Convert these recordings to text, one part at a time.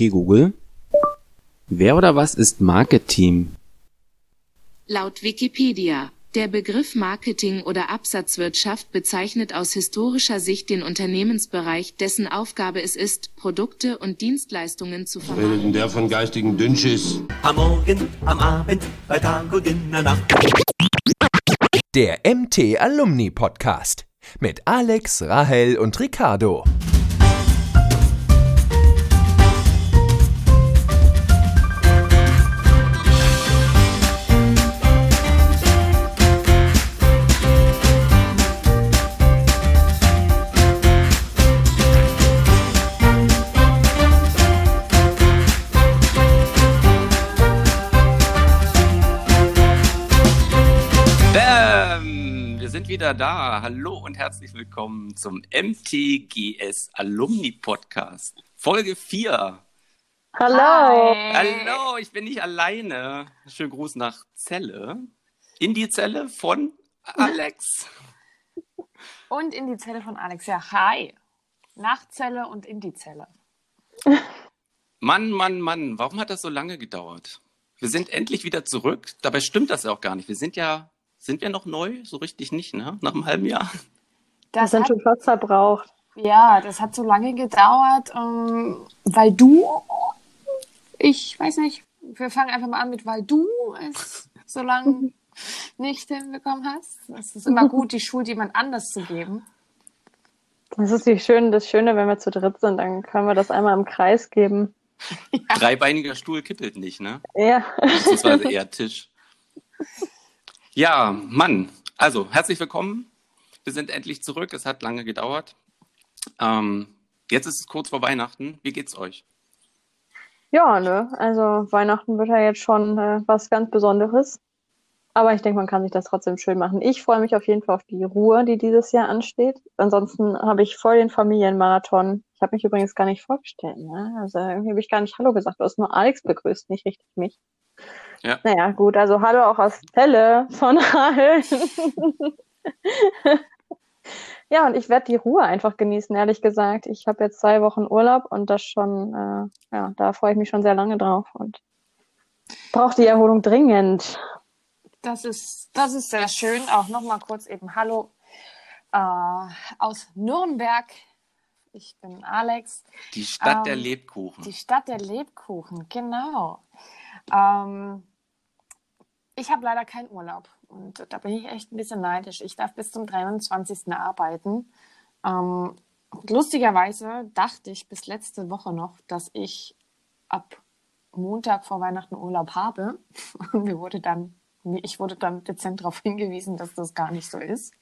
Okay, Google. Wer oder was ist Marketing? Laut Wikipedia. Der Begriff Marketing oder Absatzwirtschaft bezeichnet aus historischer Sicht den Unternehmensbereich, dessen Aufgabe es ist, Produkte und Dienstleistungen zu Redet denn vermarkten. der von geistigen Dünnschiss? Am Morgen, am Abend, bei Tag und in der Nacht. Der MT Alumni Podcast mit Alex, Rahel und Ricardo. Wieder da. Hallo und herzlich willkommen zum MTGS Alumni Podcast. Folge 4. Hallo. Hallo, ich bin nicht alleine. Schönen Gruß nach Zelle. In die Zelle von Alex. Und in die Zelle von Alex. Ja, hi. Nachtzelle und in die Zelle. Mann, Mann, Mann, warum hat das so lange gedauert? Wir sind endlich wieder zurück. Dabei stimmt das ja auch gar nicht. Wir sind ja, sind wir noch neu? So richtig nicht, ne? Nach einem halben Jahr. Das sind hat, schon fast verbraucht. ja, das hat so lange gedauert, ähm, weil du, ich weiß nicht, wir fangen einfach mal an mit, weil du es so lange nicht hinbekommen hast. Es ist immer gut, die Schuld jemand anders zu geben. Das ist die schön, das Schöne, wenn wir zu dritt sind, dann können wir das einmal im Kreis geben. Dreibeiniger Stuhl kippelt nicht, ne? Ja. beziehungsweise eher Tisch. Ja, Mann. Also, herzlich willkommen. Wir sind endlich zurück. Es hat lange gedauert. Ähm, jetzt ist es kurz vor Weihnachten. Wie geht's euch? Ja, ne? Also Weihnachten wird ja jetzt schon äh, was ganz Besonderes. Aber ich denke, man kann sich das trotzdem schön machen. Ich freue mich auf jeden Fall auf die Ruhe, die dieses Jahr ansteht. Ansonsten habe ich voll den Familienmarathon. Ich habe mich übrigens gar nicht vorgestellt. Ne? Also irgendwie habe ich gar nicht Hallo gesagt. Du hast nur Alex begrüßt, nicht richtig mich. Ja. Naja, gut. Also Hallo auch aus Pelle von Rahel. Ja, und ich werde die Ruhe einfach genießen, ehrlich gesagt. Ich habe jetzt zwei Wochen Urlaub und das schon, äh, ja, da freue ich mich schon sehr lange drauf und brauche die Erholung dringend. Das ist, das ist sehr schön. Auch nochmal kurz eben Hallo äh, aus Nürnberg. Ich bin Alex. Die Stadt Ähm, der Lebkuchen. Die Stadt der Lebkuchen, genau. Ähm, ich habe leider keinen Urlaub und da bin ich echt ein bisschen neidisch. Ich darf bis zum 23. arbeiten. Ähm, lustigerweise dachte ich bis letzte Woche noch, dass ich ab Montag vor Weihnachten Urlaub habe. Mir wurde dann, ich wurde dann dezent darauf hingewiesen, dass das gar nicht so ist.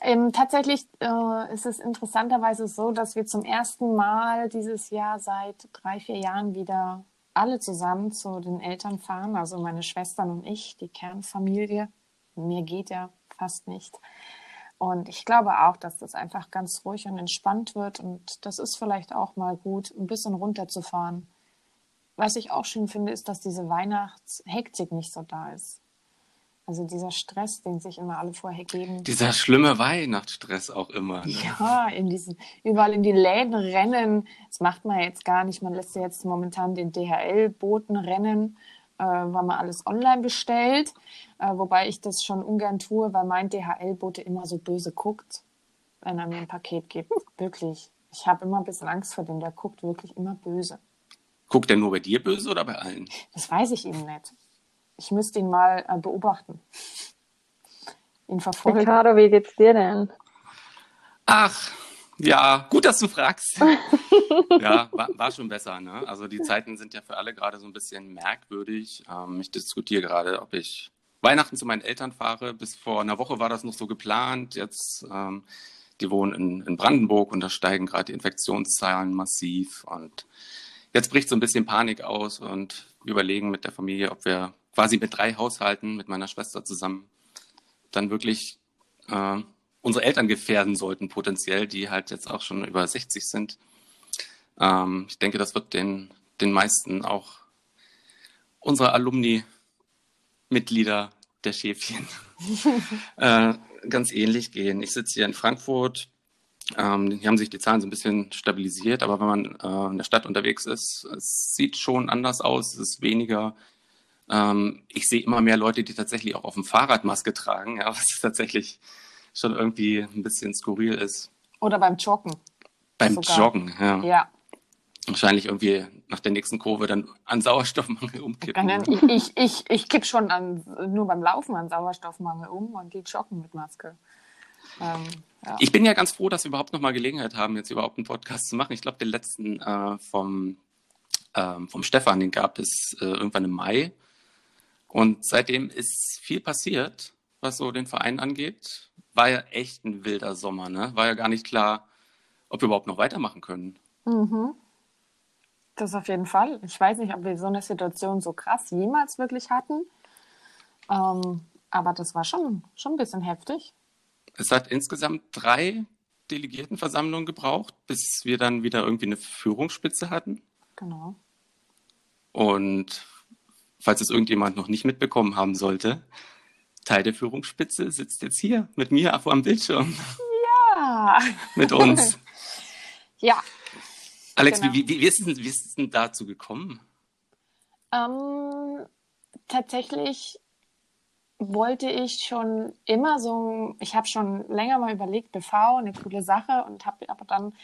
Ähm, tatsächlich äh, ist es interessanterweise so, dass wir zum ersten Mal dieses Jahr seit drei, vier Jahren wieder alle zusammen zu den Eltern fahren, also meine Schwestern und ich, die Kernfamilie. Mir geht ja fast nicht. Und ich glaube auch, dass das einfach ganz ruhig und entspannt wird. Und das ist vielleicht auch mal gut, ein bisschen runterzufahren. Was ich auch schön finde, ist, dass diese Weihnachtshektik nicht so da ist. Also dieser Stress, den sich immer alle vorher geben. Dieser schlimme Weihnachtsstress auch immer. Ne? Ja, in diesen, überall in die Läden rennen. Das macht man jetzt gar nicht. Man lässt ja jetzt momentan den DHL-Boten rennen, äh, weil man alles online bestellt. Äh, wobei ich das schon ungern tue, weil mein DHL-Bote immer so böse guckt, wenn er mir ein Paket gibt. Wirklich. Ich habe immer ein bisschen Angst vor dem. Der guckt wirklich immer böse. Guckt der nur bei dir böse oder bei allen? Das weiß ich eben nicht. Ich müsste ihn mal äh, beobachten. Ihn verfolgen. Ricardo, wie geht's dir denn? Ach, ja, gut, dass du fragst. ja, war, war schon besser. Ne? Also die Zeiten sind ja für alle gerade so ein bisschen merkwürdig. Ähm, ich diskutiere gerade, ob ich Weihnachten zu meinen Eltern fahre. Bis vor einer Woche war das noch so geplant. Jetzt, ähm, die wohnen in, in Brandenburg und da steigen gerade die Infektionszahlen massiv. Und jetzt bricht so ein bisschen Panik aus und wir überlegen mit der Familie, ob wir quasi mit drei Haushalten, mit meiner Schwester zusammen, dann wirklich äh, unsere Eltern gefährden sollten, potenziell, die halt jetzt auch schon über 60 sind. Ähm, ich denke, das wird den, den meisten auch unserer Alumni-Mitglieder der Schäfchen äh, ganz ähnlich gehen. Ich sitze hier in Frankfurt, Ähm, hier haben sich die Zahlen so ein bisschen stabilisiert, aber wenn man äh, in der Stadt unterwegs ist, es sieht schon anders aus, es ist weniger. Ähm, ich sehe immer mehr Leute, die tatsächlich auch auf dem Fahrrad Maske tragen, ja, was tatsächlich schon irgendwie ein bisschen skurril ist. Oder beim Joggen. Beim Sogar. Joggen, ja. Ja. Wahrscheinlich irgendwie nach der nächsten Kurve dann an Sauerstoffmangel umkippen. Ich, ich, ich, ich kipp schon an, nur beim Laufen an Sauerstoffmangel um und die joggen mit Maske. Ähm, ja. Ich bin ja ganz froh, dass wir überhaupt noch mal Gelegenheit haben, jetzt überhaupt einen Podcast zu machen. Ich glaube, den letzten äh, vom, ähm, vom Stefan, den gab es äh, irgendwann im Mai. Und seitdem ist viel passiert, was so den Verein angeht. War ja echt ein wilder Sommer, ne? War ja gar nicht klar, ob wir überhaupt noch weitermachen können. Mhm. Das auf jeden Fall. Ich weiß nicht, ob wir so eine Situation so krass jemals wirklich hatten. Ähm, aber das war schon, schon ein bisschen heftig. Es hat insgesamt drei Delegiertenversammlungen gebraucht, bis wir dann wieder irgendwie eine Führungsspitze hatten. Genau. Und falls es irgendjemand noch nicht mitbekommen haben sollte, Teil der Führungsspitze sitzt jetzt hier mit mir vor am Bildschirm, Ah, mit uns. ja. Alex, Genau. wie, wie, wie, ist es, denn- wie ist es denn dazu gekommen? Ähm, tatsächlich wollte ich schon immer so, ich habe schon länger mal überlegt, BV, eine coole Sache und habe aber dann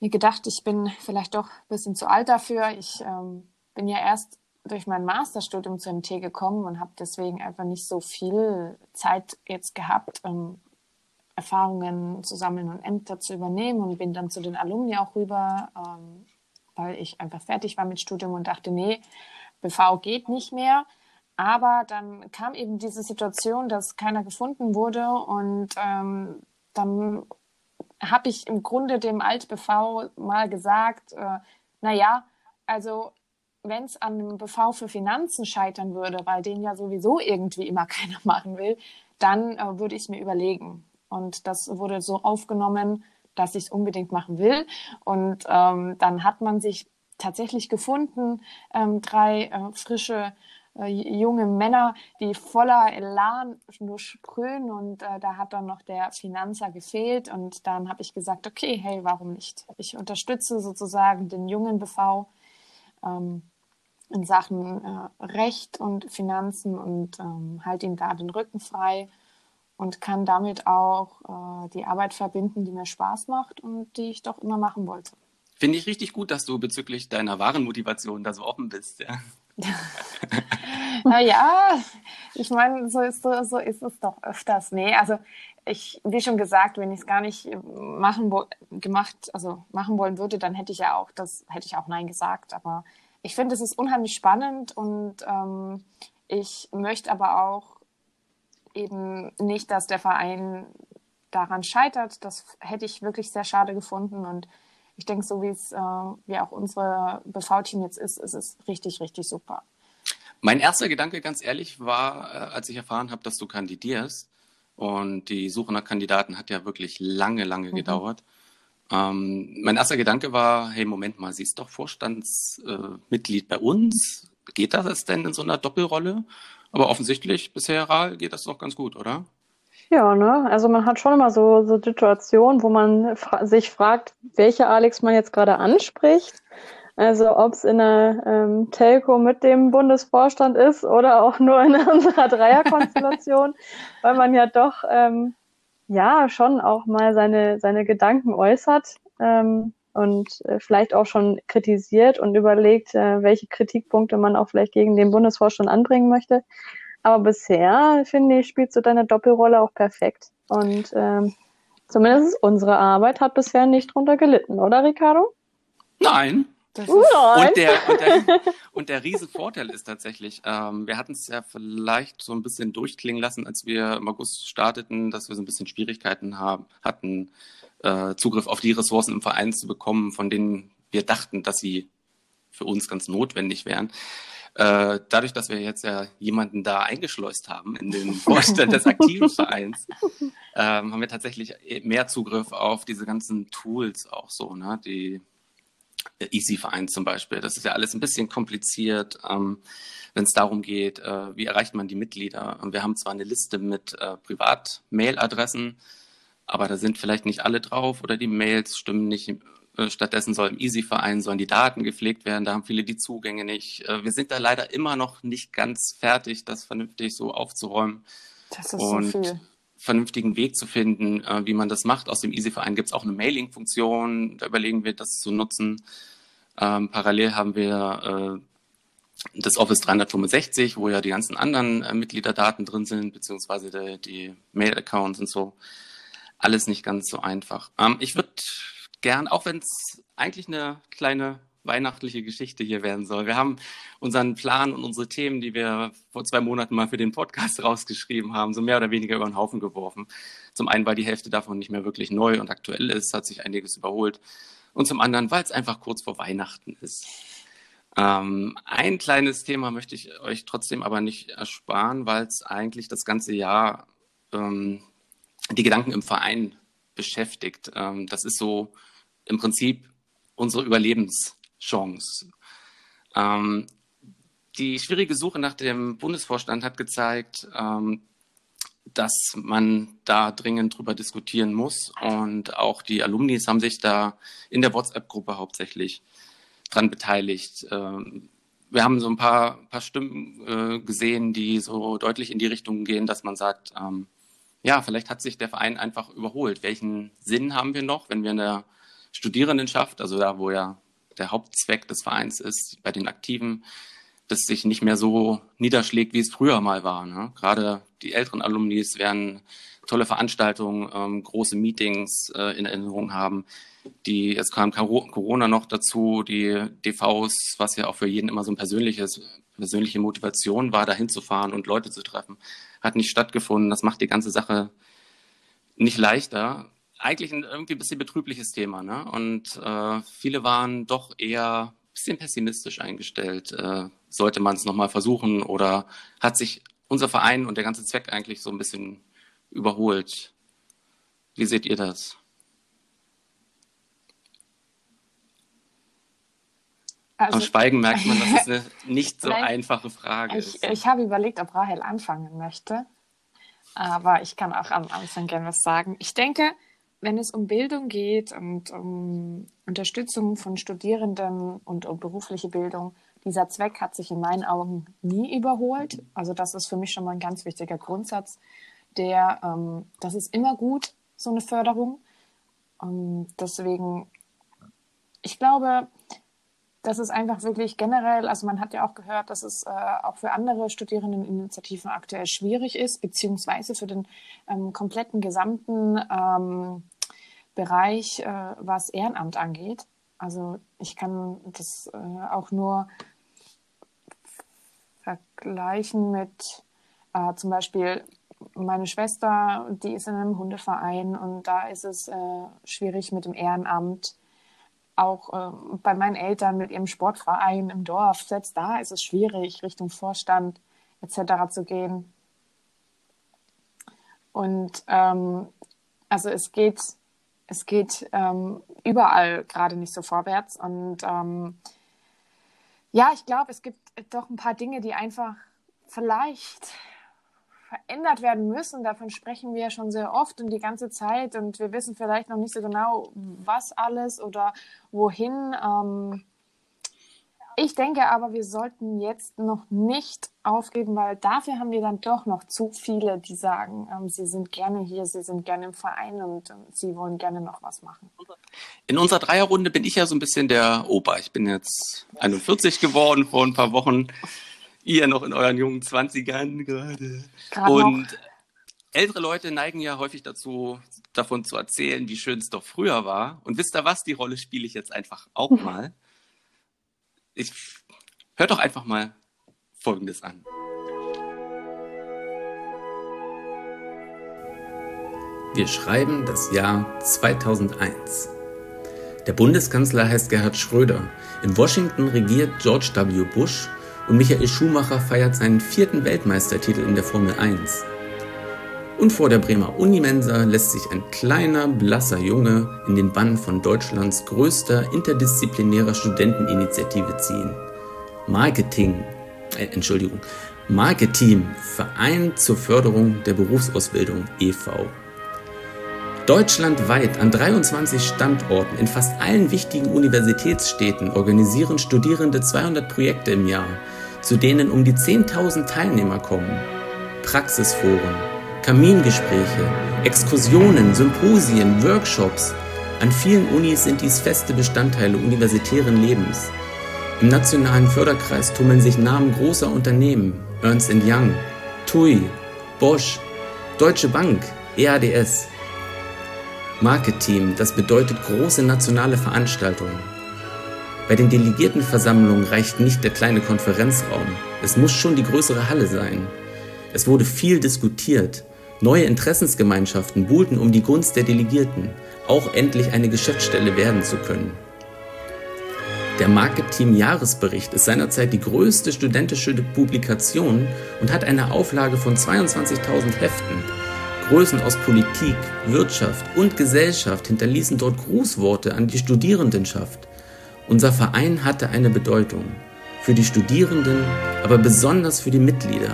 mir gedacht, ich bin vielleicht doch ein bisschen zu alt dafür. Ich ähm, bin ja erst durch mein Masterstudium zur MT gekommen und habe deswegen einfach nicht so viel Zeit jetzt gehabt, ähm, Erfahrungen zu sammeln und Ämter zu übernehmen und bin dann zu den Alumni auch rüber, ähm, weil ich einfach fertig war mit Studium und dachte, nee, BV geht nicht mehr. Aber dann kam eben diese Situation, dass keiner gefunden wurde und ähm, dann habe ich im Grunde dem Alt-BV mal gesagt, äh, naja, also wenn es an einem BV für Finanzen scheitern würde, weil den ja sowieso irgendwie immer keiner machen will, dann äh, würde ich es mir überlegen. Und das wurde so aufgenommen, dass ich es unbedingt machen will. Und ähm, dann hat man sich tatsächlich gefunden, ähm, drei äh, frische äh, junge Männer, die voller Elan nur sprühen und äh, da hat dann noch der Finanzer gefehlt und dann habe ich gesagt, okay, hey, warum nicht? Ich unterstütze sozusagen den jungen BV ähm, in Sachen äh, Recht und Finanzen und ähm, halte ihm da den Rücken frei und kann damit auch äh, die Arbeit verbinden, die mir Spaß macht und die ich doch immer machen wollte. Finde ich richtig gut, dass du bezüglich deiner wahren Motivation da so offen bist. Ja. Naja, ich meine, so ist, so, so ist es doch öfters. Nee, also ich, wie schon gesagt, wenn ich es gar nicht machen gemacht, also machen wollen würde, dann hätte ich ja auch das, hätte ich auch Nein gesagt. Aber ich finde, es ist unheimlich spannend und ähm, ich möchte aber auch eben nicht, dass der Verein daran scheitert. Das hätte ich wirklich sehr schade gefunden und ich denke, so wie es äh, wie auch unsere BV-Team jetzt ist, ist es richtig, richtig super. Mein erster Gedanke, ganz ehrlich, war, äh, als ich erfahren habe, dass du kandidierst. Und die Suche nach Kandidaten hat ja wirklich lange, lange Mhm. gedauert. Ähm, mein erster Gedanke war, hey, Moment mal, sie ist doch Vorstandsmitglied äh, bei uns. Geht das denn in so einer Doppelrolle? Aber offensichtlich, bisher Ral, geht das doch ganz gut, oder? Ja, ne? Also man hat schon immer so, so Situationen, wo man fra sich fragt, welche Alex man jetzt gerade anspricht. Also ob es in der ähm, Telco mit dem Bundesvorstand ist oder auch nur in unserer Dreierkonstellation, weil man ja doch ähm, ja schon auch mal seine, seine Gedanken äußert ähm, und äh, vielleicht auch schon kritisiert und überlegt, äh, welche Kritikpunkte man auch vielleicht gegen den Bundesvorstand anbringen möchte. Aber bisher, finde ich, spielst du deine Doppelrolle auch perfekt. Und ähm, zumindest unsere Arbeit hat bisher nicht drunter gelitten, oder Ricardo? Nein. Das Uh, ist. Und der, und der, und der Riesenvorteil ist tatsächlich, ähm, wir hatten es ja vielleicht so ein bisschen durchklingen lassen, als wir im August starteten, dass wir so ein bisschen Schwierigkeiten haben, hatten, äh, Zugriff auf die Ressourcen im Verein zu bekommen, von denen wir dachten, dass sie für uns ganz notwendig wären. Äh, dadurch, dass wir jetzt ja jemanden da eingeschleust haben in den Vorstand des aktiven Vereins, ähm, haben wir tatsächlich mehr Zugriff auf diese ganzen Tools auch so, ne? Die Easy-Verein zum Beispiel. Das ist ja alles ein bisschen kompliziert, ähm, wenn es darum geht, äh, wie erreicht man die Mitglieder. Und wir haben zwar eine Liste mit äh, Privat-Mail-Adressen, aber da sind vielleicht nicht alle drauf oder die Mails stimmen nicht. Äh, stattdessen soll im Easy-Verein sollen die Daten gepflegt werden, da haben viele die Zugänge nicht. Äh, wir sind da leider immer noch nicht ganz fertig, das vernünftig so aufzuräumen. Das ist und so viel. Vernünftigen Weg zu finden, äh, wie man das macht. Aus dem Easy-Verein gibt es auch eine Mailing-Funktion, da überlegen wir, das zu nutzen. Ähm, parallel haben wir äh, das Office 365, wo ja die ganzen anderen äh, Mitgliederdaten drin sind, beziehungsweise die, die Mail-Accounts und so. Alles nicht ganz so einfach. Ähm, ich würde gern, auch wenn es eigentlich eine kleine weihnachtliche Geschichte hier werden soll. Wir haben unseren Plan und unsere Themen, die wir vor zwei Monaten mal für den Podcast rausgeschrieben haben, so mehr oder weniger über den Haufen geworfen. Zum einen, weil die Hälfte davon nicht mehr wirklich neu und aktuell ist, hat sich einiges überholt. Und zum anderen, weil es einfach kurz vor Weihnachten ist. Ähm, ein kleines Thema möchte ich euch trotzdem aber nicht ersparen, weil es eigentlich das ganze Jahr ähm, die Gedanken im Verein beschäftigt. Ähm, das ist so im Prinzip unsere Überlebenschance. Ähm, die schwierige Suche nach dem Bundesvorstand hat gezeigt, ähm, dass man da dringend drüber diskutieren muss. Und auch die Alumnis haben sich da in der WhatsApp-Gruppe hauptsächlich dran beteiligt. Ähm, wir haben so ein paar, paar Stimmen äh, gesehen, die so deutlich in die Richtung gehen, dass man sagt, ähm, ja, vielleicht hat sich der Verein einfach überholt. Welchen Sinn haben wir noch, wenn wir in der Studierendenschaft, also da, wo ja der Hauptzweck des Vereins ist, bei den Aktiven, das sich nicht mehr so niederschlägt, wie es früher mal war. Ne? Gerade die älteren Alumnis werden tolle Veranstaltungen, ähm, große Meetings äh, in Erinnerung haben. Die, jetzt kam Corona noch dazu, die DVs, was ja auch für jeden immer so ein persönliches, persönliche Motivation war, dahin zu fahren und Leute zu treffen hat nicht stattgefunden. Das macht die ganze Sache nicht leichter. Eigentlich ein irgendwie ein bisschen betrübliches Thema. Ne? Und äh, viele waren doch eher ein bisschen pessimistisch eingestellt. Äh, sollte man es nochmal versuchen oder hat sich unser Verein und der ganze Zweck eigentlich so ein bisschen überholt? Wie seht ihr das? Also, Am Schweigen merkt man, dass es eine nicht so Nein, einfache Frage ich, ist. Ich habe überlegt, ob Rahel anfangen möchte. Aber ich kann auch am Anfang gerne was sagen. Ich denke, wenn es um Bildung geht und um Unterstützung von Studierenden und um berufliche Bildung, dieser Zweck hat sich in meinen Augen nie überholt. Also das ist für mich schon mal ein ganz wichtiger Grundsatz, der, ähm, das ist immer gut, so eine Förderung. Und deswegen, ich glaube, das ist einfach wirklich generell, also man hat ja auch gehört, dass es äh, auch für andere Studierendeninitiativen aktuell schwierig ist, beziehungsweise für den ähm, kompletten gesamten ähm, Bereich, äh, was Ehrenamt angeht. Also ich kann das äh, auch nur vergleichen mit äh, zum Beispiel meine Schwester, die ist in einem Hundeverein und da ist es äh, schwierig mit dem Ehrenamt auch äh, bei meinen Eltern mit ihrem Sportverein im Dorf, selbst da ist es schwierig, Richtung Vorstand etc. zu gehen. Und ähm, also es geht, es geht ähm, überall gerade nicht so vorwärts. Und ähm, ja, ich glaube, es gibt doch ein paar Dinge, die einfach vielleicht verändert werden müssen. Davon sprechen wir ja schon sehr oft und die ganze Zeit und wir wissen vielleicht noch nicht so genau, was alles oder wohin. Ähm ich denke aber, wir sollten jetzt noch nicht aufgeben, weil dafür haben wir dann doch noch zu viele, die sagen, ähm, sie sind gerne hier, sie sind gerne im Verein und ähm, sie wollen gerne noch was machen. In unserer Dreierrunde bin ich ja so ein bisschen der Opa. Ich bin jetzt 41 geworden vor ein paar Wochen ihr noch in euren jungen Zwanzigern gerade. Und noch. ältere Leute neigen ja häufig dazu, davon zu erzählen, wie schön es doch früher war. Und wisst ihr was? Die Rolle spiele ich jetzt einfach auch mal. Ich hört doch einfach mal Folgendes an. Wir schreiben das Jahr 2001. Der Bundeskanzler heißt Gerhard Schröder. In Washington regiert George W. Bush und Michael Schumacher feiert seinen vierten Weltmeistertitel in der Formel 1. Und vor der Bremer Unimensa lässt sich ein kleiner, blasser Junge in den Bann von Deutschlands größter interdisziplinärer Studenteninitiative ziehen. Marketing, äh, Entschuldigung, Marketing, Verein zur Förderung der Berufsausbildung e.V. Deutschlandweit an 23 Standorten in fast allen wichtigen Universitätsstädten organisieren Studierende 200 Projekte im Jahr, zu denen um die 10.000 Teilnehmer kommen. Praxisforen, Kamingespräche, Exkursionen, Symposien, Workshops. An vielen Unis sind dies feste Bestandteile universitären Lebens. Im nationalen Förderkreis tummeln sich Namen großer Unternehmen, Ernst Young, TUI, Bosch, Deutsche Bank, EADS. Marketing, das bedeutet große nationale Veranstaltungen. Bei den Delegiertenversammlungen reicht nicht der kleine Konferenzraum. Es muss schon die größere Halle sein. Es wurde viel diskutiert. Neue Interessensgemeinschaften buhlten um die Gunst der Delegierten, auch endlich eine Geschäftsstelle werden zu können. Der Marketing-Jahresbericht ist seinerzeit die größte studentische Publikation und hat eine Auflage von 22.000 Heften. Größen aus Politik, Wirtschaft und Gesellschaft hinterließen dort Grußworte an die Studierendenschaft. Unser Verein hatte eine Bedeutung. Für die Studierenden, aber besonders für die Mitglieder.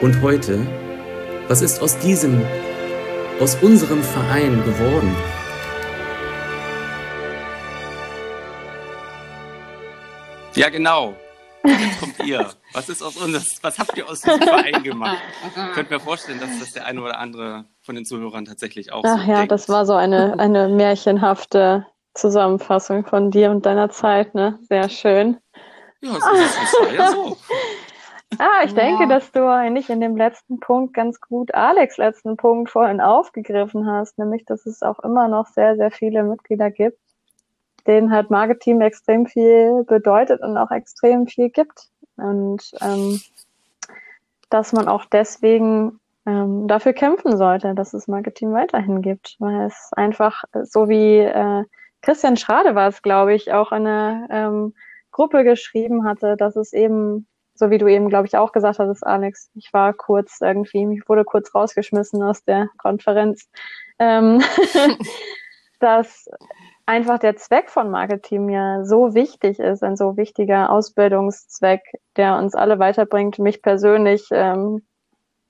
Und heute, was ist aus diesem, aus unserem Verein geworden? Ja, genau. Jetzt kommt ihr. Was ist aus uns? Was habt ihr aus diesem Verein gemacht? Ich könnte mir vorstellen, dass das der eine oder andere von den Zuhörern tatsächlich auch Ach so ja, denkt. das war so eine, eine märchenhafte Zusammenfassung von dir und deiner Zeit, ne? Sehr schön. Ja, so, das war ja so. Ah, ich denke, dass du eigentlich in dem letzten Punkt ganz gut Alex letzten Punkt vorhin aufgegriffen hast, nämlich, dass es auch immer noch sehr, sehr viele Mitglieder gibt, denen halt Marketing extrem viel bedeutet und auch extrem viel gibt. Und ähm, dass man auch deswegen ähm, dafür kämpfen sollte, dass es Marketing weiterhin gibt, weil es einfach so wie äh, Christian Schrade war es, glaube ich, auch in einer ähm, Gruppe geschrieben hatte, dass es eben, so wie du eben, glaube ich, auch gesagt hattest, Alex, ich war kurz irgendwie, ich wurde kurz rausgeschmissen aus der Konferenz, ähm, dass einfach der Zweck von Marketing ja so wichtig ist, ein so wichtiger Ausbildungszweck, der uns alle weiterbringt. Mich persönlich, ähm,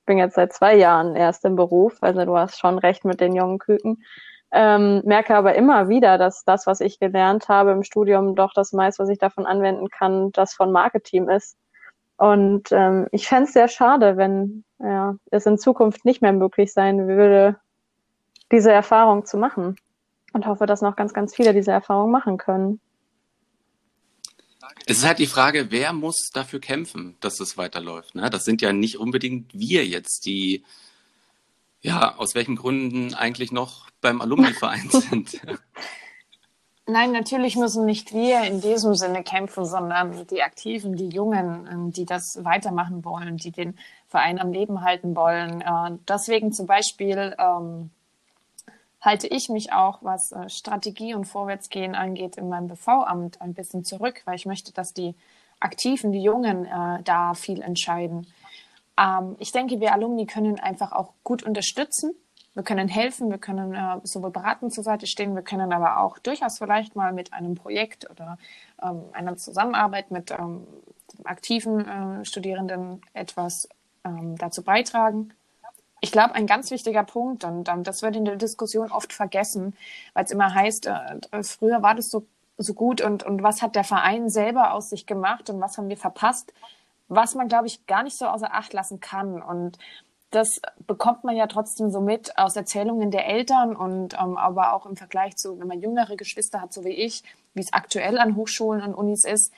bin jetzt seit zwei Jahren erst im Beruf, also du hast schon recht mit den jungen Küken. Ähm, merke aber immer wieder, dass das, was ich gelernt habe im Studium, doch das meiste, was ich davon anwenden kann, das von Marketing ist. Und ähm, ich fände es sehr schade, wenn ja, es in Zukunft nicht mehr möglich sein würde, diese Erfahrung zu machen. Und hoffe, dass noch ganz, ganz viele diese Erfahrung machen können. Es ist halt die Frage, wer muss dafür kämpfen, dass es weiterläuft. Ne? Das sind ja nicht unbedingt wir jetzt, die ja aus welchen Gründen eigentlich noch beim Alumni-Verein sind. Nein, natürlich müssen nicht wir in diesem Sinne kämpfen, sondern die Aktiven, die Jungen, ähm, die das weitermachen wollen, die den Verein am Leben halten wollen. Äh, Deswegen zum Beispiel ähm, halte ich mich auch, was äh, Strategie und Vorwärtsgehen angeht, in meinem BV-Amt ein bisschen zurück, weil ich möchte, dass die Aktiven, die Jungen äh, da viel entscheiden. Ähm, ich denke, wir Alumni können einfach auch gut unterstützen. Wir können helfen, wir können äh, sowohl beratend zur Seite stehen, wir können aber auch durchaus vielleicht mal mit einem Projekt oder ähm, einer Zusammenarbeit mit ähm, aktiven äh, Studierenden etwas ähm, dazu beitragen. Ich glaube, ein ganz wichtiger Punkt, und ähm, das wird in der Diskussion oft vergessen, weil es immer heißt, äh, früher war das so, so gut und, und was hat der Verein selber aus sich gemacht und was haben wir verpasst, was man, glaube ich, gar nicht so außer Acht lassen kann. Und das bekommt man ja trotzdem so mit aus Erzählungen der Eltern und ähm, aber auch im Vergleich zu, wenn man jüngere Geschwister hat, so wie ich, wie es aktuell an Hochschulen und Unis ist,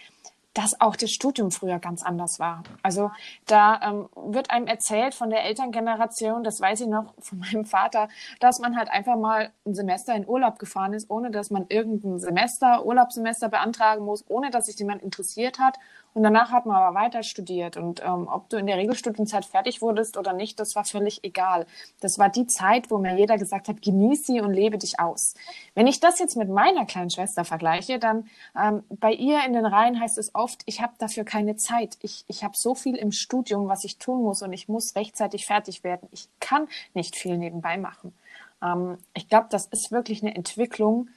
dass auch das Studium früher ganz anders war. Also da ähm, wird einem erzählt von der Elterngeneration, das weiß ich noch von meinem Vater, dass man halt einfach mal ein Semester in Urlaub gefahren ist, ohne dass man irgendein Semester, Urlaubssemester beantragen muss, ohne dass sich jemand interessiert hat. Und danach hat man aber weiter studiert. Und ähm, ob du in der Regelstudienzeit fertig wurdest oder nicht, das war völlig egal. Das war die Zeit, wo mir jeder gesagt hat, genieß sie und lebe dich aus. Wenn ich das jetzt mit meiner kleinen Schwester vergleiche, dann ähm, bei ihr in den Reihen heißt es oft, ich habe dafür keine Zeit. Ich, ich habe so viel im Studium, was ich tun muss und ich muss rechtzeitig fertig werden. Ich kann nicht viel nebenbei machen. Ähm, ich glaube, das ist wirklich eine Entwicklung,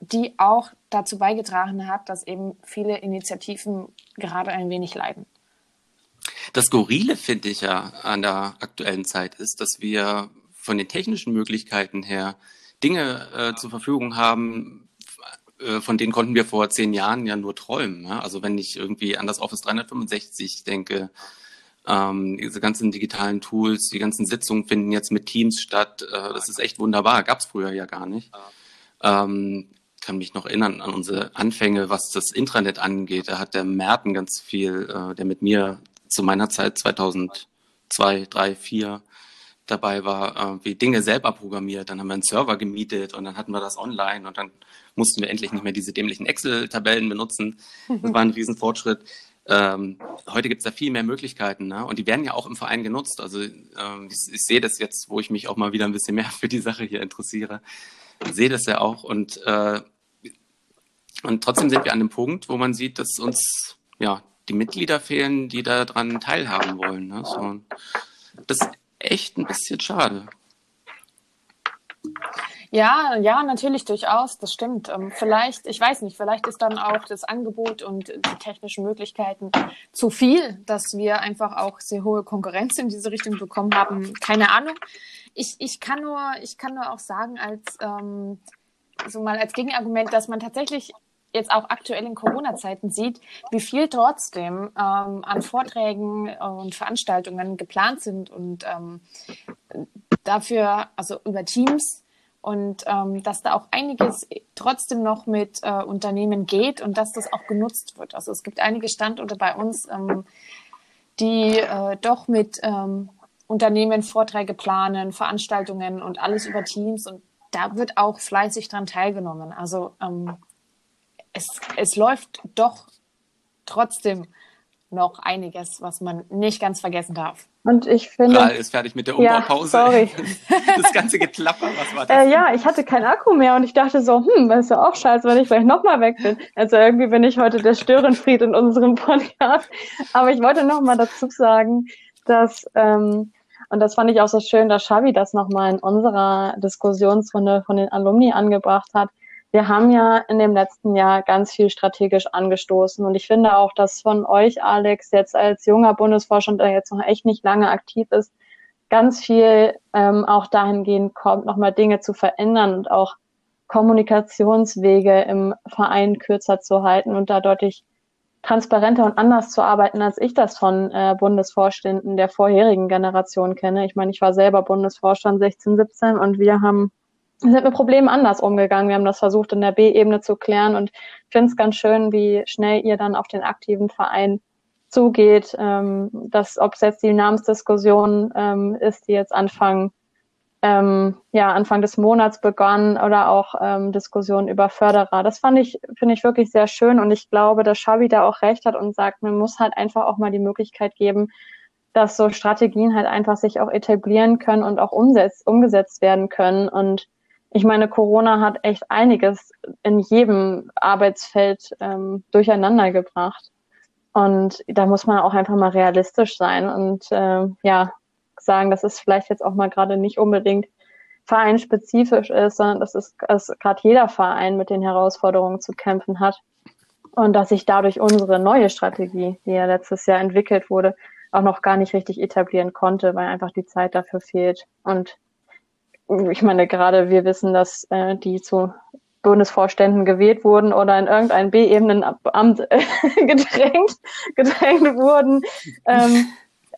die auch dazu beigetragen hat, dass eben viele Initiativen gerade ein wenig leiden. Das Skurrile finde ich ja an der aktuellen Zeit ist, dass wir von den technischen Möglichkeiten her Dinge äh, zur Verfügung haben, äh, von denen konnten wir vor zehn Jahren ja nur träumen. Ja? Also wenn ich irgendwie an das Office 365 denke, ähm, diese ganzen digitalen Tools, die ganzen Sitzungen finden jetzt mit Teams statt. Äh, das ist echt wunderbar. Gab es früher ja gar nicht. Ähm, kann mich noch erinnern an unsere Anfänge, was das Intranet angeht. Da hat der Merten ganz viel, äh, der mit mir zu meiner Zeit 2002, 3, 4 dabei war, äh, wie Dinge selber programmiert. Dann haben wir einen Server gemietet und dann hatten wir das online und dann mussten wir endlich nicht mehr diese dämlichen Excel-Tabellen benutzen. Das war ein Riesenfortschritt. Ähm, heute gibt es da viel mehr Möglichkeiten ne? und die werden ja auch im Verein genutzt. Also ähm, ich, ich sehe das jetzt, wo ich mich auch mal wieder ein bisschen mehr für die Sache hier interessiere, sehe das ja auch und äh, und trotzdem sind wir an dem Punkt, wo man sieht, dass uns ja die Mitglieder fehlen, die daran teilhaben wollen. Ne? So, das ist echt ein bisschen schade. Ja, ja, natürlich durchaus, das stimmt. Ähm, vielleicht, ich weiß nicht, vielleicht ist dann auch das Angebot und die technischen Möglichkeiten zu viel, dass wir einfach auch sehr hohe Konkurrenz in diese Richtung bekommen haben. Keine Ahnung. Ich, ich kann nur, ich kann nur auch sagen, als ähm, so mal als Gegenargument, dass man tatsächlich jetzt auch aktuell in Corona-Zeiten sieht, wie viel trotzdem ähm, an Vorträgen und Veranstaltungen geplant sind und ähm, dafür, also über Teams und ähm, dass da auch einiges trotzdem noch mit äh, Unternehmen geht und dass das auch genutzt wird. Also es gibt einige Standorte bei uns, ähm, die äh, doch mit ähm, Unternehmen Vorträge planen, Veranstaltungen und alles über Teams und da wird auch fleißig dran teilgenommen. Also ähm, es, es läuft doch trotzdem noch einiges, was man nicht ganz vergessen darf. Und ich finde. Rahl ist fertig mit der Umbaupause. Ja, sorry. Das ganze Geklapper, was war das? Äh, ja, ich hatte keinen Akku mehr und ich dachte so, hm, das ist ja auch scheiße, wenn ich vielleicht nochmal weg bin. Also irgendwie bin ich heute der Störenfried in unserem Podcast. Aber ich wollte nochmal dazu sagen, dass, ähm, und das fand ich auch so schön, dass Xavi das nochmal in unserer Diskussionsrunde von den Alumni angebracht hat, wir haben ja in dem letzten Jahr ganz viel strategisch angestoßen. Und ich finde auch, dass von euch, Alex, jetzt als junger Bundesvorstand, der jetzt noch echt nicht lange aktiv ist, ganz viel ähm, auch dahingehend kommt, nochmal Dinge zu verändern und auch Kommunikationswege im Verein kürzer zu halten und da deutlich transparenter und anders zu arbeiten, als ich das von äh, Bundesvorständen der vorherigen Generation kenne. Ich meine, ich war selber Bundesvorstand 16, 17 und wir haben sind mit Problemen anders umgegangen. Wir haben das versucht in der B-Ebene zu klären und finde es ganz schön, wie schnell ihr dann auf den aktiven Verein zugeht, ähm, dass ob es jetzt die Namensdiskussion ähm, ist, die jetzt Anfang ähm, ja Anfang des Monats begann oder auch ähm, Diskussionen über Förderer. Das fand ich finde ich wirklich sehr schön und ich glaube, dass Xavi da auch recht hat und sagt, man muss halt einfach auch mal die Möglichkeit geben, dass so Strategien halt einfach sich auch etablieren können und auch umsetzt, umgesetzt werden können und ich meine, Corona hat echt einiges in jedem Arbeitsfeld ähm, durcheinander gebracht. Und da muss man auch einfach mal realistisch sein und äh, ja, sagen, dass es vielleicht jetzt auch mal gerade nicht unbedingt vereinspezifisch ist, sondern dass es dass gerade jeder Verein mit den Herausforderungen zu kämpfen hat. Und dass sich dadurch unsere neue Strategie, die ja letztes Jahr entwickelt wurde, auch noch gar nicht richtig etablieren konnte, weil einfach die Zeit dafür fehlt. Und ich meine, gerade wir wissen, dass äh, die zu Bundesvorständen gewählt wurden oder in irgendein B-Ebenen-Amt äh, gedrängt, gedrängt wurden. Ähm,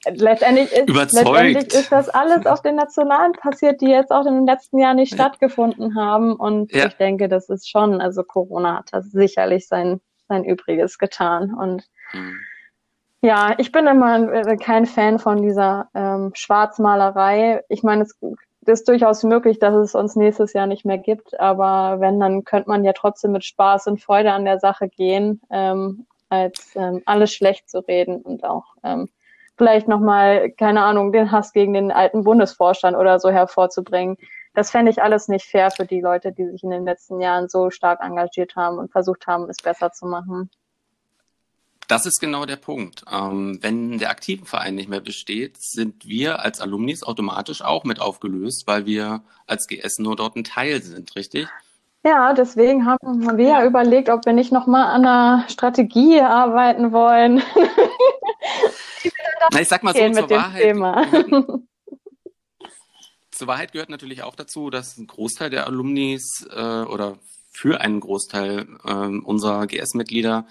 letztendlich, ist, letztendlich ist das alles auf den Nationalen passiert, die jetzt auch in den letzten Jahren nicht ja. stattgefunden haben. Und ja. ich denke, das ist schon, also Corona hat das sicherlich sein, sein Übriges getan. Und mhm. ja, ich bin immer äh, kein Fan von dieser ähm, Schwarzmalerei. Ich meine, es ist durchaus möglich, dass es uns nächstes Jahr nicht mehr gibt. Aber wenn, dann könnte man ja trotzdem mit Spaß und Freude an der Sache gehen, ähm, als ähm, alles schlecht zu reden und auch ähm, vielleicht nochmal, keine Ahnung, den Hass gegen den alten Bundesvorstand oder so hervorzubringen. Das fände ich alles nicht fair für die Leute, die sich in den letzten Jahren so stark engagiert haben und versucht haben, es besser zu machen. Das ist genau der Punkt. Ähm, wenn der aktive Verein nicht mehr besteht, sind wir als Alumnis automatisch auch mit aufgelöst, weil wir als GS nur dort ein Teil sind, richtig? Ja, deswegen haben wir ja überlegt, ob wir nicht nochmal an einer Strategie arbeiten wollen. Na, ich sag mal so zur Wahrheit. zur Wahrheit gehört natürlich auch dazu, dass ein Großteil der Alumnis äh, oder für einen Großteil äh, unserer GS-Mitglieder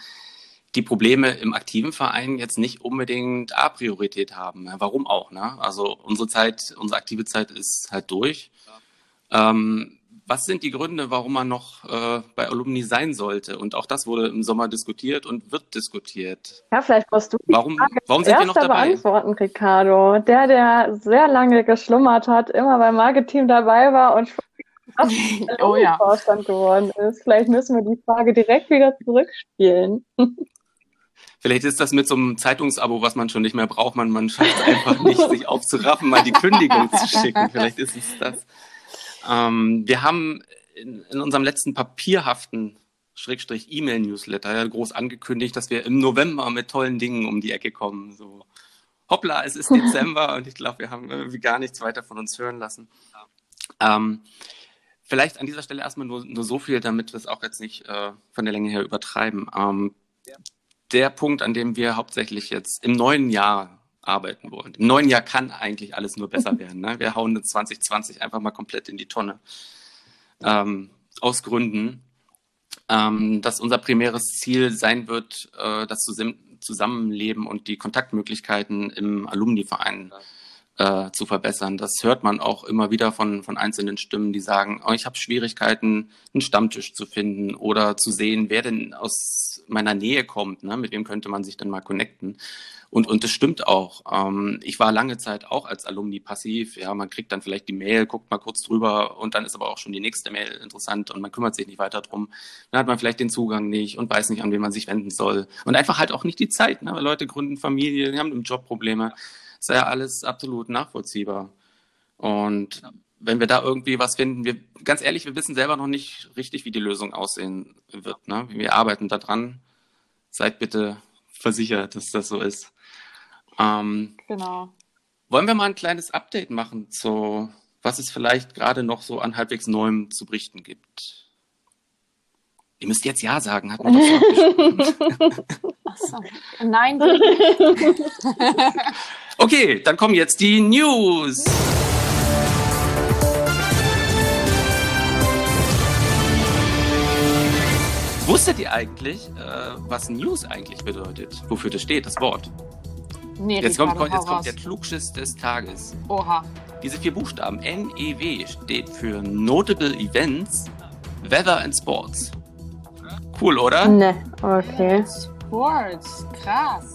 die Probleme im aktiven Verein jetzt nicht unbedingt A-Priorität haben. Warum auch? Ne? Also unsere Zeit, unsere aktive Zeit ist halt durch. Ähm, was sind die Gründe, warum man noch äh, bei Alumni sein sollte? Und auch das wurde im Sommer diskutiert und wird diskutiert. Ja, vielleicht musst du die warum, Frage warum sind wir noch dabei? beantworten, Ricardo. Der, der sehr lange geschlummert hat, immer beim Marketing dabei war und oh, ja. Vorstand geworden ist. Vielleicht müssen wir die Frage direkt wieder zurückspielen. Vielleicht ist das mit so einem Zeitungsabo, was man schon nicht mehr braucht. Man, man schafft einfach nicht, sich aufzuraffen, mal die Kündigung zu schicken. Vielleicht ist es das. Ähm, wir haben in, in, unserem letzten papierhaften Schrägstrich E-Mail-Newsletter ja groß angekündigt, dass wir im November mit tollen Dingen um die Ecke kommen. So, hoppla, es ist Dezember und ich glaube, wir haben irgendwie gar nichts weiter von uns hören lassen. Ähm, vielleicht an dieser Stelle erstmal nur, nur so viel, damit wir es auch jetzt nicht äh, von der Länge her übertreiben. Ähm, ja der Punkt, an dem wir hauptsächlich jetzt im neuen Jahr arbeiten wollen. Im neuen Jahr kann eigentlich alles nur besser werden. Ne? Wir hauen 2020 einfach mal komplett in die Tonne. Ähm, aus Gründen, ähm, dass unser primäres Ziel sein wird, äh, das Zusammenleben und die Kontaktmöglichkeiten im Alumni-Verein äh, zu verbessern. Das hört man auch immer wieder von, von einzelnen Stimmen, die sagen, oh, ich habe Schwierigkeiten, einen Stammtisch zu finden oder zu sehen, wer denn aus meiner Nähe kommt, ne? mit wem könnte man sich denn mal connecten. Und, und das stimmt auch. Ähm, ich war lange Zeit auch als Alumni passiv. Ja, man kriegt dann vielleicht die Mail, guckt mal kurz drüber und dann ist aber auch schon die nächste Mail interessant und man kümmert sich nicht weiter drum. Dann hat man vielleicht den Zugang nicht und weiß nicht, an wen man sich wenden soll. Und einfach halt auch nicht die Zeit. Ne? Weil Leute gründen Familie, die haben im Job Probleme ist ja alles absolut nachvollziehbar. Und wenn wir da irgendwie was finden, wir, ganz ehrlich, wir wissen selber noch nicht richtig, wie die Lösung aussehen wird. Ne? Wir arbeiten da dran. Seid bitte versichert, dass das so ist. Ähm, genau. Wollen wir mal ein kleines Update machen zu, was es vielleicht gerade noch so an halbwegs Neuem zu berichten gibt? Ihr müsst jetzt Ja sagen, hat man doch so Nein. okay, dann kommen jetzt die News. Wusstet ihr eigentlich, äh, was News eigentlich bedeutet? Wofür das steht, das Wort? Nee, jetzt kommt, kommt, jetzt kommt der Klugschiss des Tages. Oha. Diese vier Buchstaben NEW steht für Notable Events, Weather and Sports. Cool, oder? Ne, okay. Sports, krass.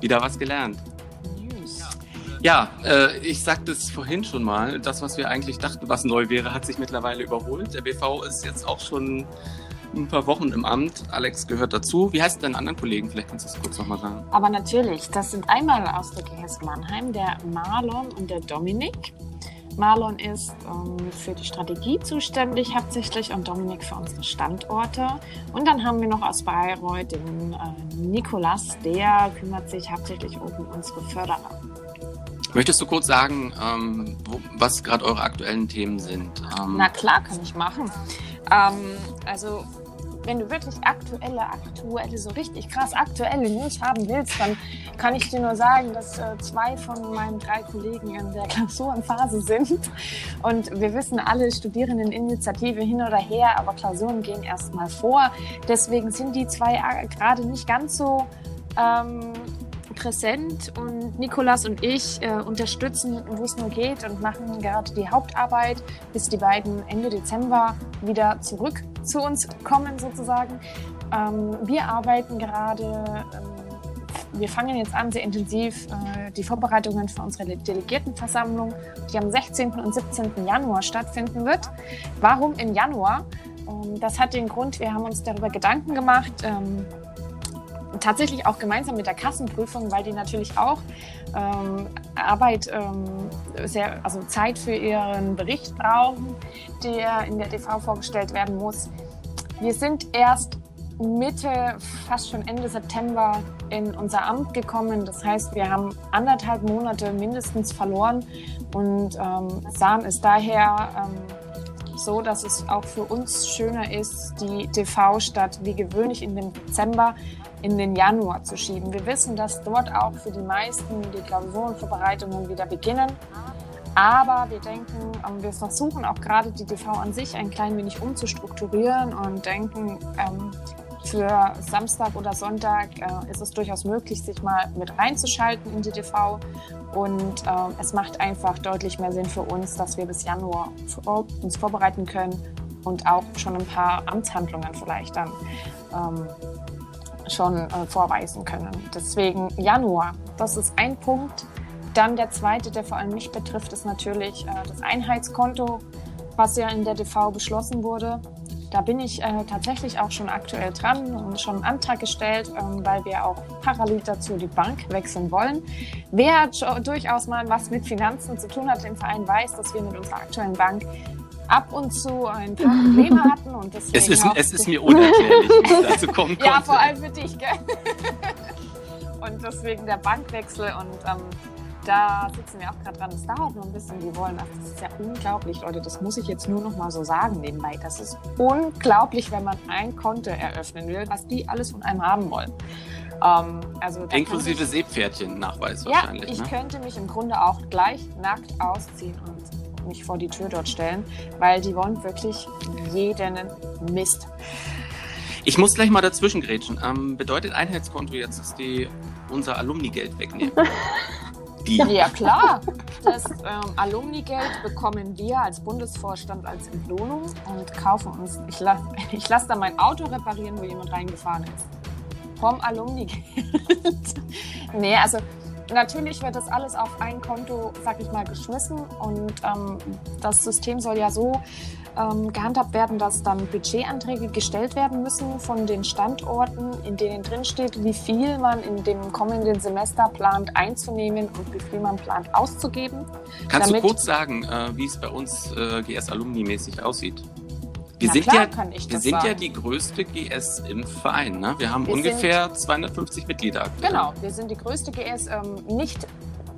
Wieder was gelernt. Ja, äh, ich sagte es vorhin schon mal, das, was wir eigentlich dachten, was neu wäre, hat sich mittlerweile überholt. Der BV ist jetzt auch schon ein paar Wochen im Amt. Alex gehört dazu. Wie heißt deine anderen Kollegen? Vielleicht kannst du es kurz nochmal sagen. Aber natürlich, das sind einmal aus der GS Mannheim der Marlon und der Dominik. Marlon ist ähm, für die Strategie zuständig hauptsächlich und Dominik für unsere Standorte. Und dann haben wir noch aus Bayreuth den äh, Nikolas, der kümmert sich hauptsächlich um unsere Förderer. Möchtest du kurz sagen, ähm, wo, was gerade eure aktuellen Themen sind? Ähm, Na klar, kann ich machen. Ähm, also wenn du wirklich aktuelle, aktuelle, so richtig krass aktuelle News haben willst, dann kann ich dir nur sagen, dass äh, zwei von meinen drei Kollegen in der Klausurenphase sind. Und wir wissen alle, Studierendeninitiative hin oder her, aber Klausuren gehen erstmal vor. Deswegen sind die zwei äh, gerade nicht ganz so ähm, präsent und Nikolas und ich äh, unterstützen, wo es nur geht und machen gerade die Hauptarbeit, bis die beiden Ende Dezember wieder zurück zu uns kommen sozusagen. Ähm, wir arbeiten gerade, ähm, wir fangen jetzt an sehr intensiv äh, die Vorbereitungen für unsere Delegiertenversammlung, die am 16. und 17. Januar stattfinden wird. Warum im Januar? Ähm, das hat den Grund, wir haben uns darüber Gedanken gemacht, ähm, tatsächlich auch gemeinsam mit der Kassenprüfung, weil die natürlich auch ähm, Arbeit, ähm, sehr, also Zeit für ihren Bericht brauchen, der in der DV vorgestellt werden muss. Wir sind erst Mitte, fast schon Ende September in unser Amt gekommen. Das heißt, wir haben anderthalb Monate mindestens verloren und ähm, sahen es daher ähm, so, dass es auch für uns schöner ist, die TV statt wie gewöhnlich in dem Dezember in den Januar zu schieben. Wir wissen, dass dort auch für die meisten die Klausurenvorbereitungen wieder beginnen. Aber wir denken, ähm, wir versuchen auch gerade die TV an sich ein klein wenig umzustrukturieren und denken, ähm, für Samstag oder Sonntag äh, ist es durchaus möglich, sich mal mit reinzuschalten in die TV. Und äh, es macht einfach deutlich mehr Sinn für uns, dass wir bis Januar uns vorbereiten können und auch schon ein paar Amtshandlungen vielleicht dann ähm, schon äh, vorweisen können. Deswegen Januar, das ist ein Punkt. Dann der zweite, der vor allem mich betrifft, ist natürlich äh, das Einheitskonto, was ja in der TV beschlossen wurde. Da bin ich äh, tatsächlich auch schon aktuell dran und schon einen Antrag gestellt, ähm, weil wir auch parallel dazu die Bank wechseln wollen. Wer durchaus mal was mit Finanzen zu tun hat im Verein, weiß, dass wir mit unserer aktuellen Bank ab und zu ein paar Probleme hatten und deswegen es ist, es ist mir unerklärlich, wie es dazu kommen konnte. Ja, vor allem für dich, gell? und deswegen der Bankwechsel und ähm, da sitzen wir auch gerade dran. Das dauert noch ein bisschen. Die wollen, also das ist ja unglaublich, Leute. Das muss ich jetzt nur noch mal so sagen nebenbei. Das ist unglaublich, wenn man ein Konto eröffnen will, was die alles von einem haben wollen. Ähm, also Inklusive Seepferdchen-Nachweis ja, wahrscheinlich. Ja, ich ne? könnte mich im Grunde auch gleich nackt ausziehen und mich vor die Tür dort stellen, weil die wollen wirklich jeden Mist. Ich muss gleich mal dazwischen grätschen. Ähm, bedeutet Einheitskonto jetzt, dass die unser Alumni-Geld wegnehmen? Die. Ja, klar. Das ähm, Alumni-Geld bekommen wir als Bundesvorstand als Entlohnung und kaufen uns. Ich lasse ich lass da mein Auto reparieren, wo jemand reingefahren ist. Vom Alumni-Geld. nee, also natürlich wird das alles auf ein Konto, sag ich mal, geschmissen und ähm, das System soll ja so ähm, gehandhabt werden, dass dann Budgetanträge gestellt werden müssen von den Standorten, in denen drin steht, wie viel man in dem kommenden Semester plant einzunehmen und wie viel man plant auszugeben. Kannst du kurz sagen, äh, wie es bei uns äh, GS Alumni-mäßig aussieht? Wir, sind, klar, ja, wir sind ja die größte GS im Verein. Ne? Wir haben wir ungefähr 250 Mitglieder. Aktuell. Genau, wir sind die größte GS, ähm, nicht,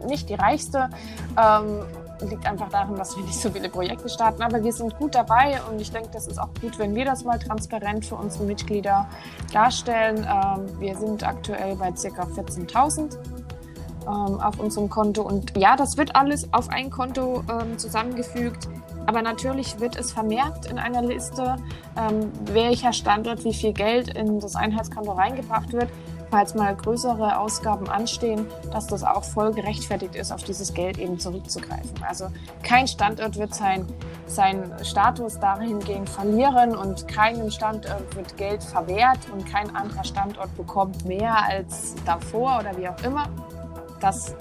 nicht die reichste. Ähm, liegt einfach daran, dass wir nicht so viele Projekte starten. Aber wir sind gut dabei und ich denke, das ist auch gut, wenn wir das mal transparent für unsere Mitglieder darstellen. Ähm, wir sind aktuell bei ca. 14.000 ähm, auf unserem Konto und ja, das wird alles auf ein Konto ähm, zusammengefügt. Aber natürlich wird es vermerkt in einer Liste, ähm, welcher Standort wie viel Geld in das Einheitskonto reingebracht wird, falls mal größere Ausgaben anstehen, dass das auch voll gerechtfertigt ist, auf dieses Geld eben zurückzugreifen. Also kein Standort wird sein, seinen Status dahingehend verlieren und keinem Standort wird Geld verwehrt und kein anderer Standort bekommt mehr als davor oder wie auch immer. Das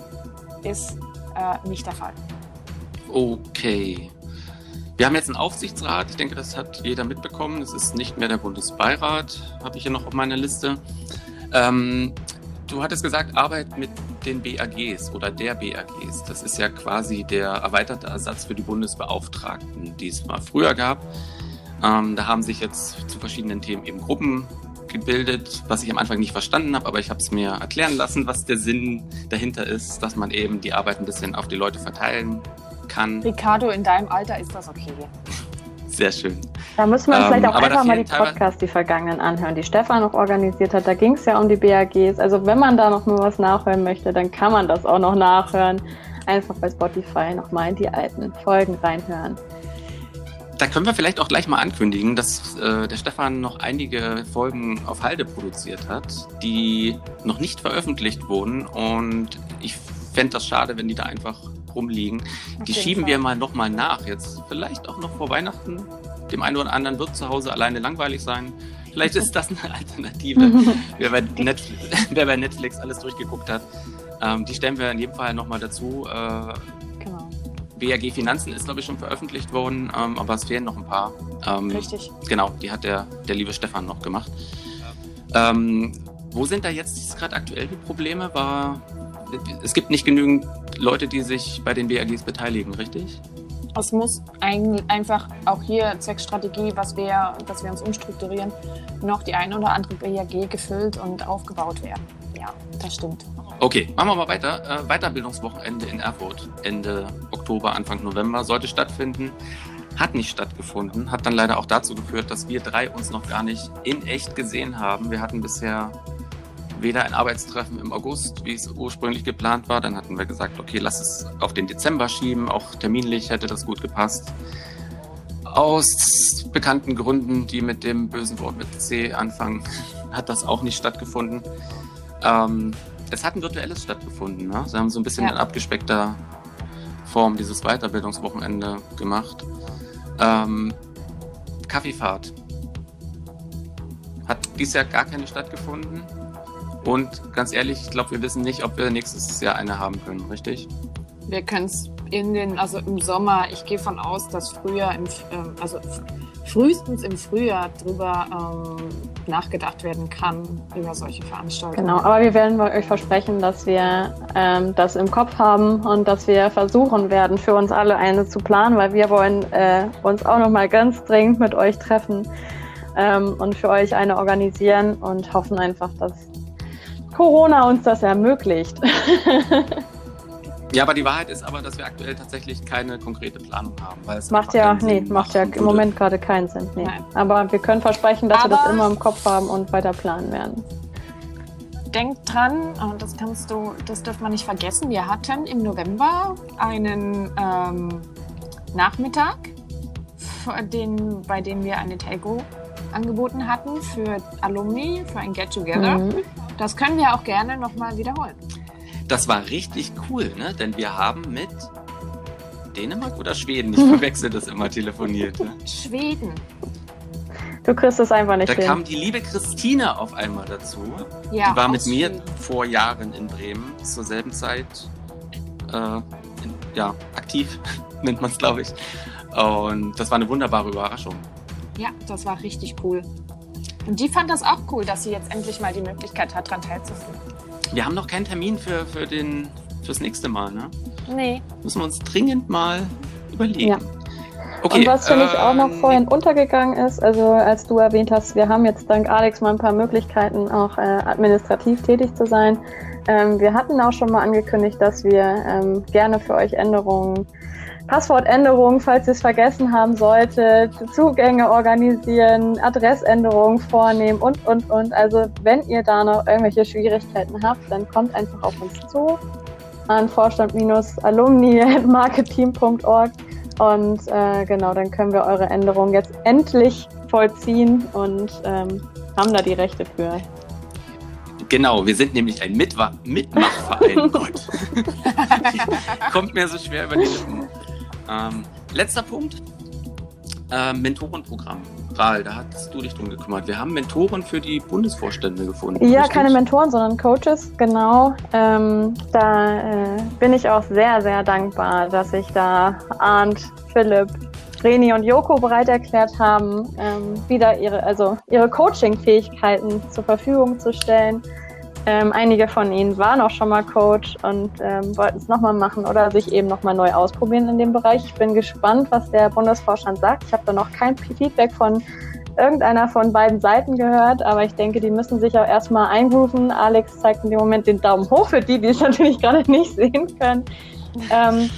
ist äh, nicht der Fall. Okay. Wir haben jetzt einen Aufsichtsrat. Ich denke, das hat jeder mitbekommen. Es ist nicht mehr der Bundesbeirat, habe ich hier noch auf meiner Liste. Ähm, du hattest gesagt, Arbeit mit den BAGs oder der BAGs. Das ist ja quasi der erweiterte Ersatz für die Bundesbeauftragten, die es mal früher gab. Ähm, da haben sich jetzt zu verschiedenen Themen eben Gruppen gebildet, was ich am Anfang nicht verstanden habe, aber ich habe es mir erklären lassen, was der Sinn dahinter ist, dass man eben die Arbeit ein bisschen auf die Leute verteilen kann. Ricardo, in deinem Alter ist das okay. Sehr schön. Da müssen wir uns ähm, vielleicht auch einfach mal die Podcasts, die vergangenen anhören, die Stefan noch organisiert hat. Da ging es ja um die BAGs. Also wenn man da noch mal was nachhören möchte, dann kann man das auch noch nachhören. Einfach bei Spotify nochmal in die alten Folgen reinhören. Da können wir vielleicht auch gleich mal ankündigen, dass äh, der Stefan noch einige Folgen auf Halde produziert hat, die noch nicht veröffentlicht wurden. Und ich fände das schade, wenn die da einfach rumliegen. Die schieben Fall. wir mal nochmal nach. Jetzt vielleicht auch noch vor Weihnachten. Dem einen oder anderen wird zu Hause alleine langweilig sein. Vielleicht ist das eine Alternative, wer, bei Netflix, wer bei Netflix alles durchgeguckt hat. Ähm, die stellen wir in jedem Fall nochmal dazu. Äh, genau. BRG Finanzen ist, glaube ich, schon veröffentlicht worden, ähm, aber es fehlen noch ein paar. Ähm, Richtig. Genau, die hat der, der liebe Stefan noch gemacht. Ähm, wo sind da jetzt gerade aktuell die Probleme? War, es gibt nicht genügend Leute, die sich bei den BAGs beteiligen, richtig? Es muss ein, einfach auch hier Zweckstrategie, was wir, dass wir uns umstrukturieren, noch die ein oder andere BAG gefüllt und aufgebaut werden. Ja, das stimmt. Okay, machen wir mal weiter. Äh, Weiterbildungswochenende in Erfurt Ende Oktober, Anfang November sollte stattfinden. Hat nicht stattgefunden, hat dann leider auch dazu geführt, dass wir drei uns noch gar nicht in echt gesehen haben. Wir hatten bisher weder ein Arbeitstreffen im August, wie es ursprünglich geplant war. Dann hatten wir gesagt, okay, lass es auf den Dezember schieben. Auch terminlich hätte das gut gepasst. Aus bekannten Gründen, die mit dem bösen Wort mit C anfangen, hat das auch nicht stattgefunden. Ähm, es hat ein virtuelles stattgefunden. Ne? Sie haben so ein bisschen Ja. in abgespeckter Form dieses Weiterbildungswochenende gemacht. Ähm, Kaffeefahrt hat dieses Jahr gar keine stattgefunden. Und ganz ehrlich, ich glaube, wir wissen nicht, ob wir nächstes Jahr eine haben können, richtig? Wir können es in den, also im Sommer, ich gehe von aus, dass früher, im, ähm, also frühestens im Frühjahr drüber ähm, nachgedacht werden kann, über solche Veranstaltungen. Genau, aber wir werden euch versprechen, dass wir ähm, das im Kopf haben und dass wir versuchen werden, für uns alle eine zu planen, weil wir wollen äh, uns auch noch mal ganz dringend mit euch treffen ähm, und für euch eine organisieren und hoffen einfach, dass Corona uns das ermöglicht. Ja, aber die Wahrheit ist aber, dass wir aktuell tatsächlich keine konkrete Planung haben. Weil es macht ja, nee, macht ja im. Moment gerade keinen Sinn. Nee. Nein. Aber wir können versprechen, dass wir das Aber- immer im Kopf haben und weiter planen werden. Denkt dran, und das kannst du, das dürfen wir nicht vergessen, wir hatten im November einen ähm, Nachmittag, den, bei dem wir eine Telco angeboten hatten für Alumni, für ein Get-Together. Mhm. Das können wir auch gerne nochmal wiederholen. Das war richtig cool, ne? Denn wir haben mit Dänemark oder Schweden, ich verwechsel das immer, telefoniert. Ne? Schweden. Du kriegst es einfach nicht Da hin. kam die liebe Christine auf einmal dazu. Ja, die war mit mir Schweden. vor Jahren in Bremen, zur selben Zeit äh, in, ja, aktiv, nennt man es, glaube ich. Und das war eine wunderbare Überraschung. Ja, das war richtig cool. Und die fand das auch cool, dass sie jetzt endlich mal die Möglichkeit hat, daran teilzunehmen. Wir haben noch keinen Termin für, für den, fürs nächste Mal, ne? Nee. Müssen wir uns dringend mal überlegen. Ja. Okay, und was für mich auch noch ähm, vorhin untergegangen ist, also als du erwähnt hast, wir haben jetzt dank Alex mal ein paar Möglichkeiten, auch äh, administrativ tätig zu sein. Ähm, wir hatten auch schon mal angekündigt, dass wir ähm, gerne für euch Änderungen, Passwortänderungen, falls ihr es vergessen haben solltet, Zugänge organisieren, Adressänderungen vornehmen und, und, und. Also wenn ihr da noch irgendwelche Schwierigkeiten habt, dann kommt einfach auf uns zu an vorstand-alumni.marketing.org und äh, genau, dann können wir eure Änderungen jetzt endlich vollziehen und ähm, haben da die Rechte für. Genau, wir sind nämlich ein Mitwa Mitmachverein. Gott. Kommt mir so schwer über die Lippen. Ähm, letzter Punkt. Ähm, Mentorenprogramm. Rahl, da hast du dich drum gekümmert. Wir haben Mentoren für die Bundesvorstände gefunden. Ja, richtig? keine Mentoren, sondern Coaches, genau. Ähm, da äh, bin ich auch sehr, sehr dankbar, dass sich da Arndt, Philipp, Reni und Joko bereit erklärt haben, ähm, wieder ihre, also ihre Coaching-Fähigkeiten zur Verfügung zu stellen. Ähm, einige von ihnen waren auch schon mal Coach und ähm, wollten es nochmal machen oder sich eben nochmal neu ausprobieren in dem Bereich. Ich bin gespannt, was der Bundesvorstand sagt. Ich habe da noch kein Feedback von irgendeiner von beiden Seiten gehört, aber ich denke, die müssen sich auch erstmal eingrooven. Alex zeigt in dem Moment den Daumen hoch für die, die es natürlich gerade nicht sehen können. Ähm,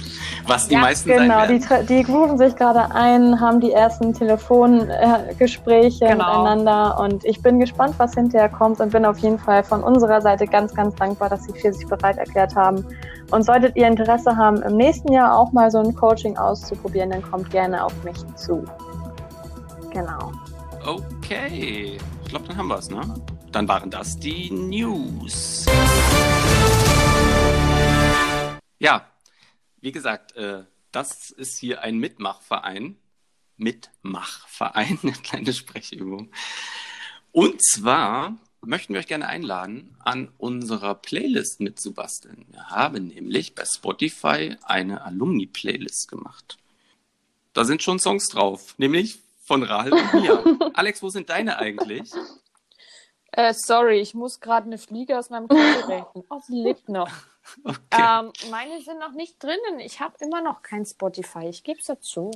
Was die Ja, meisten genau, sein die, werden. tra- die grooven sich gerade ein, haben die ersten Telefongespräche Genau. miteinander und ich bin gespannt, was hinterher kommt und bin auf jeden Fall von unserer Seite ganz, ganz dankbar, dass sie für sich bereit erklärt haben. Und solltet ihr Interesse haben, im nächsten Jahr auch mal so ein Coaching auszuprobieren, dann kommt gerne auf mich zu. Genau. Okay. Ich glaube, dann haben wir es, ne? Dann waren das die News. Ja, wie gesagt, äh, das ist hier ein Mitmachverein. Mitmachverein, eine kleine Sprechübung. Und zwar möchten wir euch gerne einladen, an unserer Playlist mitzubasteln. Wir haben nämlich bei Spotify eine Alumni-Playlist gemacht. Da sind schon Songs drauf, nämlich von Rahel und mir. Alex, wo sind deine eigentlich? Äh, sorry, ich muss gerade eine Fliege aus meinem Kopf retten. Oh, sie lebt noch. Okay. Ähm, meine sind noch nicht drinnen. Ich habe immer noch kein Spotify. Ich gebe es dazu.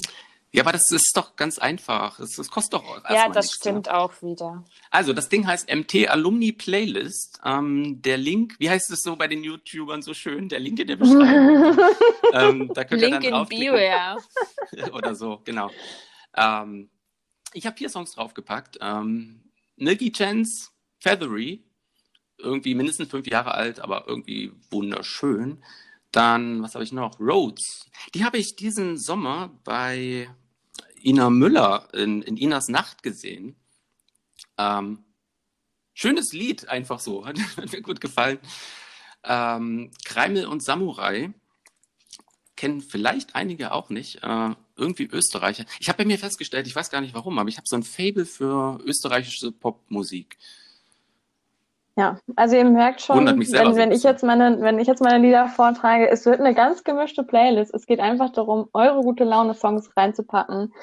Ja, aber das ist doch ganz einfach. Es, es kostet doch Ja, das nichts, stimmt Ne? auch wieder. Also, das Ding heißt MT Alumni Playlist. Ähm, der Link, wie heißt es so bei den YouTubern so schön? Der Link in der Beschreibung. ähm, da könnt ihr Link dann in Bio, draufklicken. ja. Oder so, genau. Ähm, ich habe vier Songs draufgepackt. Ähm, Milky Chance, Feathery, irgendwie mindestens fünf Jahre alt, aber irgendwie wunderschön. Dann, was habe ich noch? Rhodes. Die habe ich diesen Sommer bei Ina Müller in, in Inas Nacht gesehen. Ähm, schönes Lied, einfach so. Hat, hat mir gut gefallen. Ähm, Kreimel und Samurai kennen vielleicht einige auch nicht. Äh, irgendwie Österreicher. Ich habe bei mir festgestellt, ich weiß gar nicht warum, aber ich habe so ein Fable für österreichische Popmusik. Ja, also ihr merkt schon, wenn, wenn ich jetzt meine, wenn ich jetzt meine Lieder vortrage, es wird eine ganz gemischte Playlist. Es geht einfach darum, eure gute Laune Songs reinzupacken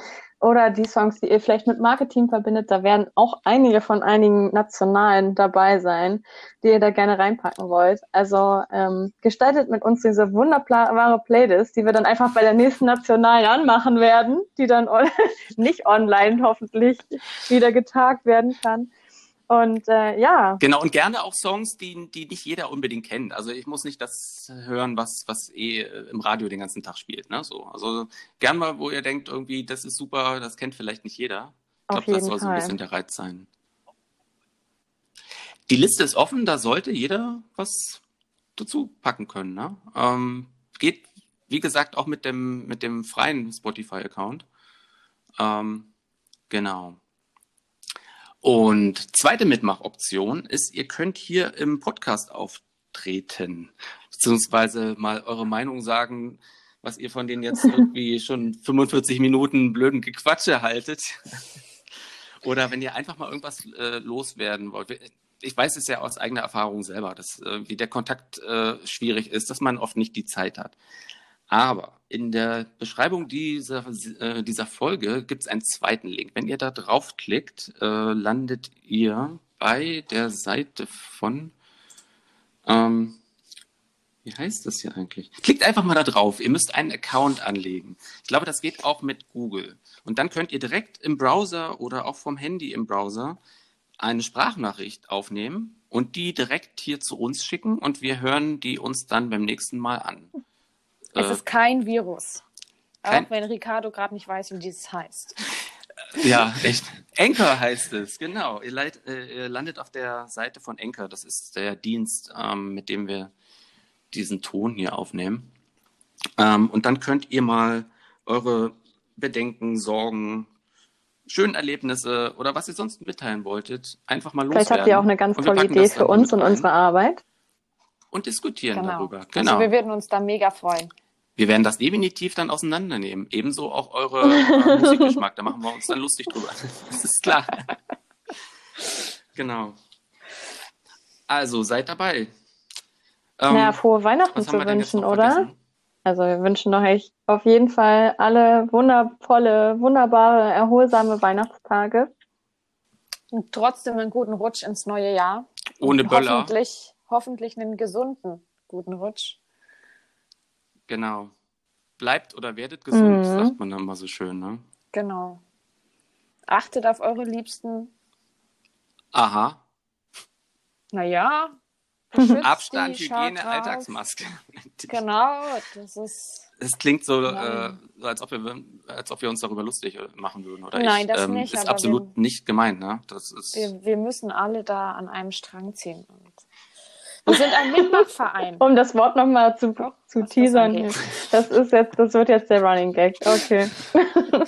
oder die Songs, die ihr vielleicht mit Marketing verbindet. Da werden auch einige von einigen Nationalen dabei sein, die ihr da gerne reinpacken wollt. Also ähm, gestaltet mit uns diese wunderbare Playlist, die wir dann einfach bei der nächsten Nationalen anmachen werden, die dann on nicht online hoffentlich wieder getagt werden kann. Und äh, ja, Genau, und gerne auch Songs, die, die nicht jeder unbedingt kennt. Also ich muss nicht das hören, was, was eh äh, im Radio den ganzen Tag spielt. Ne? So, also gern mal, wo ihr denkt, irgendwie, das ist super, das kennt vielleicht nicht jeder. Ich glaube, das soll so ein bisschen der Reiz sein. Die Liste ist offen, da sollte jeder was dazu packen können. Ne? Ähm, geht, wie gesagt, auch mit dem, mit dem freien Spotify-Account. Ähm, genau. Und zweite Mitmachoption ist, ihr könnt hier im Podcast auftreten, beziehungsweise mal eure Meinung sagen, was ihr von den jetzt irgendwie schon 45 Minuten blöden Gequatsche haltet. Oder wenn ihr einfach mal irgendwas äh, loswerden wollt. Ich weiß es ja aus eigener Erfahrung selber, dass äh, wie der Kontakt äh, schwierig ist, dass man oft nicht die Zeit hat. Aber in der Beschreibung dieser, äh, dieser Folge gibt es einen zweiten Link. Wenn ihr da draufklickt, äh, landet ihr bei der Seite von, ähm, wie heißt das hier eigentlich? Klickt einfach mal da drauf. Ihr müsst einen Account anlegen. Ich glaube, das geht auch mit Google. Und dann könnt ihr direkt im Browser oder auch vom Handy im Browser eine Sprachnachricht aufnehmen und die direkt hier zu uns schicken und wir hören die uns dann beim nächsten Mal an. Es Äh, ist kein Virus. kein- Auch wenn Ricardo gerade nicht weiß, wie dieses heißt. Ja, echt. Anchor heißt es, genau. Ihr, leit, äh, ihr landet auf der Seite von Anchor. Das ist der Dienst, ähm, mit dem wir diesen Ton hier aufnehmen. Ähm, und dann könnt ihr mal eure Bedenken, Sorgen, schönen Erlebnisse oder was ihr sonst mitteilen wolltet, einfach mal vielleicht loswerden. habt ihr auch eine ganz tolle Idee für uns und unsere Arbeit. Und diskutieren Genau. darüber. Genau. Also wir würden uns da mega freuen. Wir werden das definitiv dann auseinandernehmen. Ebenso auch eure äh, Musikgeschmack. Da machen wir uns dann lustig drüber. Das ist klar. Genau. Also seid dabei. Ähm, naja, frohe Weihnachten zu wünschen, oder? vergessen? Also wir wünschen euch auf jeden Fall alle wundervolle, wunderbare, erholsame Weihnachtstage. Und trotzdem einen guten Rutsch ins neue Jahr. Ohne Und Böller. Hoffentlich, hoffentlich einen gesunden guten Rutsch. Genau. Bleibt oder werdet gesund, Mhm. sagt man dann mal so schön. Ne? Genau. Achtet auf eure Liebsten. Aha. Naja. Abstand, die, Hygiene. Alltagsmaske. Genau, das ist. Es klingt so, äh, so als, ob wir, als ob wir uns darüber lustig äh, machen würden. Oder Nein, ich. das ähm, nicht, Ist absolut nicht gemeint. Ne? Das ist, Wir, wir müssen alle da an einem Strang ziehen. Und wir sind ein Mitmachverein. Um das Wort nochmal zu, Doch, zu das teasern. angeht. Das ist jetzt, das wird jetzt der Running Gag. Okay.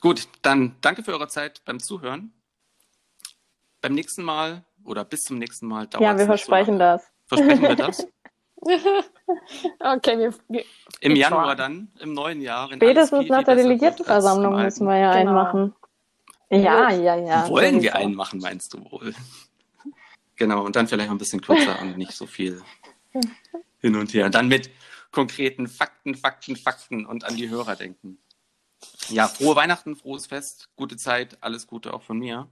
Gut, dann danke für eure Zeit beim Zuhören. Beim nächsten Mal oder bis zum nächsten Mal dauert Ja, wir versprechen das. Versprechen wir das? Okay, wir, wir, Im Januar dann, im neuen Jahr. Spätestens nach der Delegiertenversammlung müssen wir ja Genau. einen machen. Ja, ja, ja. Wollen wir einen machen, meinst du wohl? Genau, und dann vielleicht ein bisschen kürzer und nicht so viel hin und her. Dann mit konkreten Fakten, Fakten, Fakten und an die Hörer denken. Ja, frohe Weihnachten, frohes Fest, gute Zeit, alles Gute auch von mir.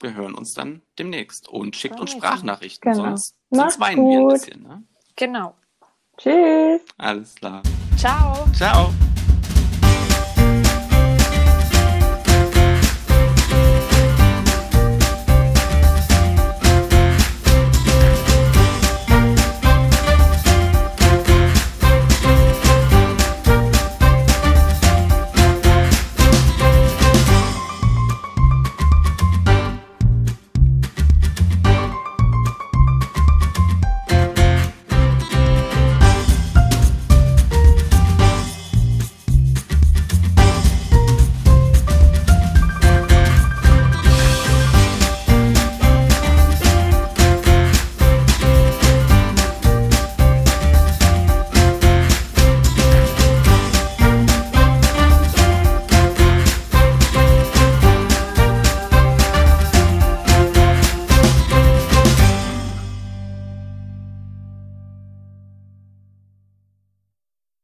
Wir hören uns dann demnächst und schickt uns. Sprachnachrichten, Genau. sonst, Macht's sonst weinen wir ein gut. bisschen. Ne? genau. Tschüss. Alles klar. Ciao. Ciao.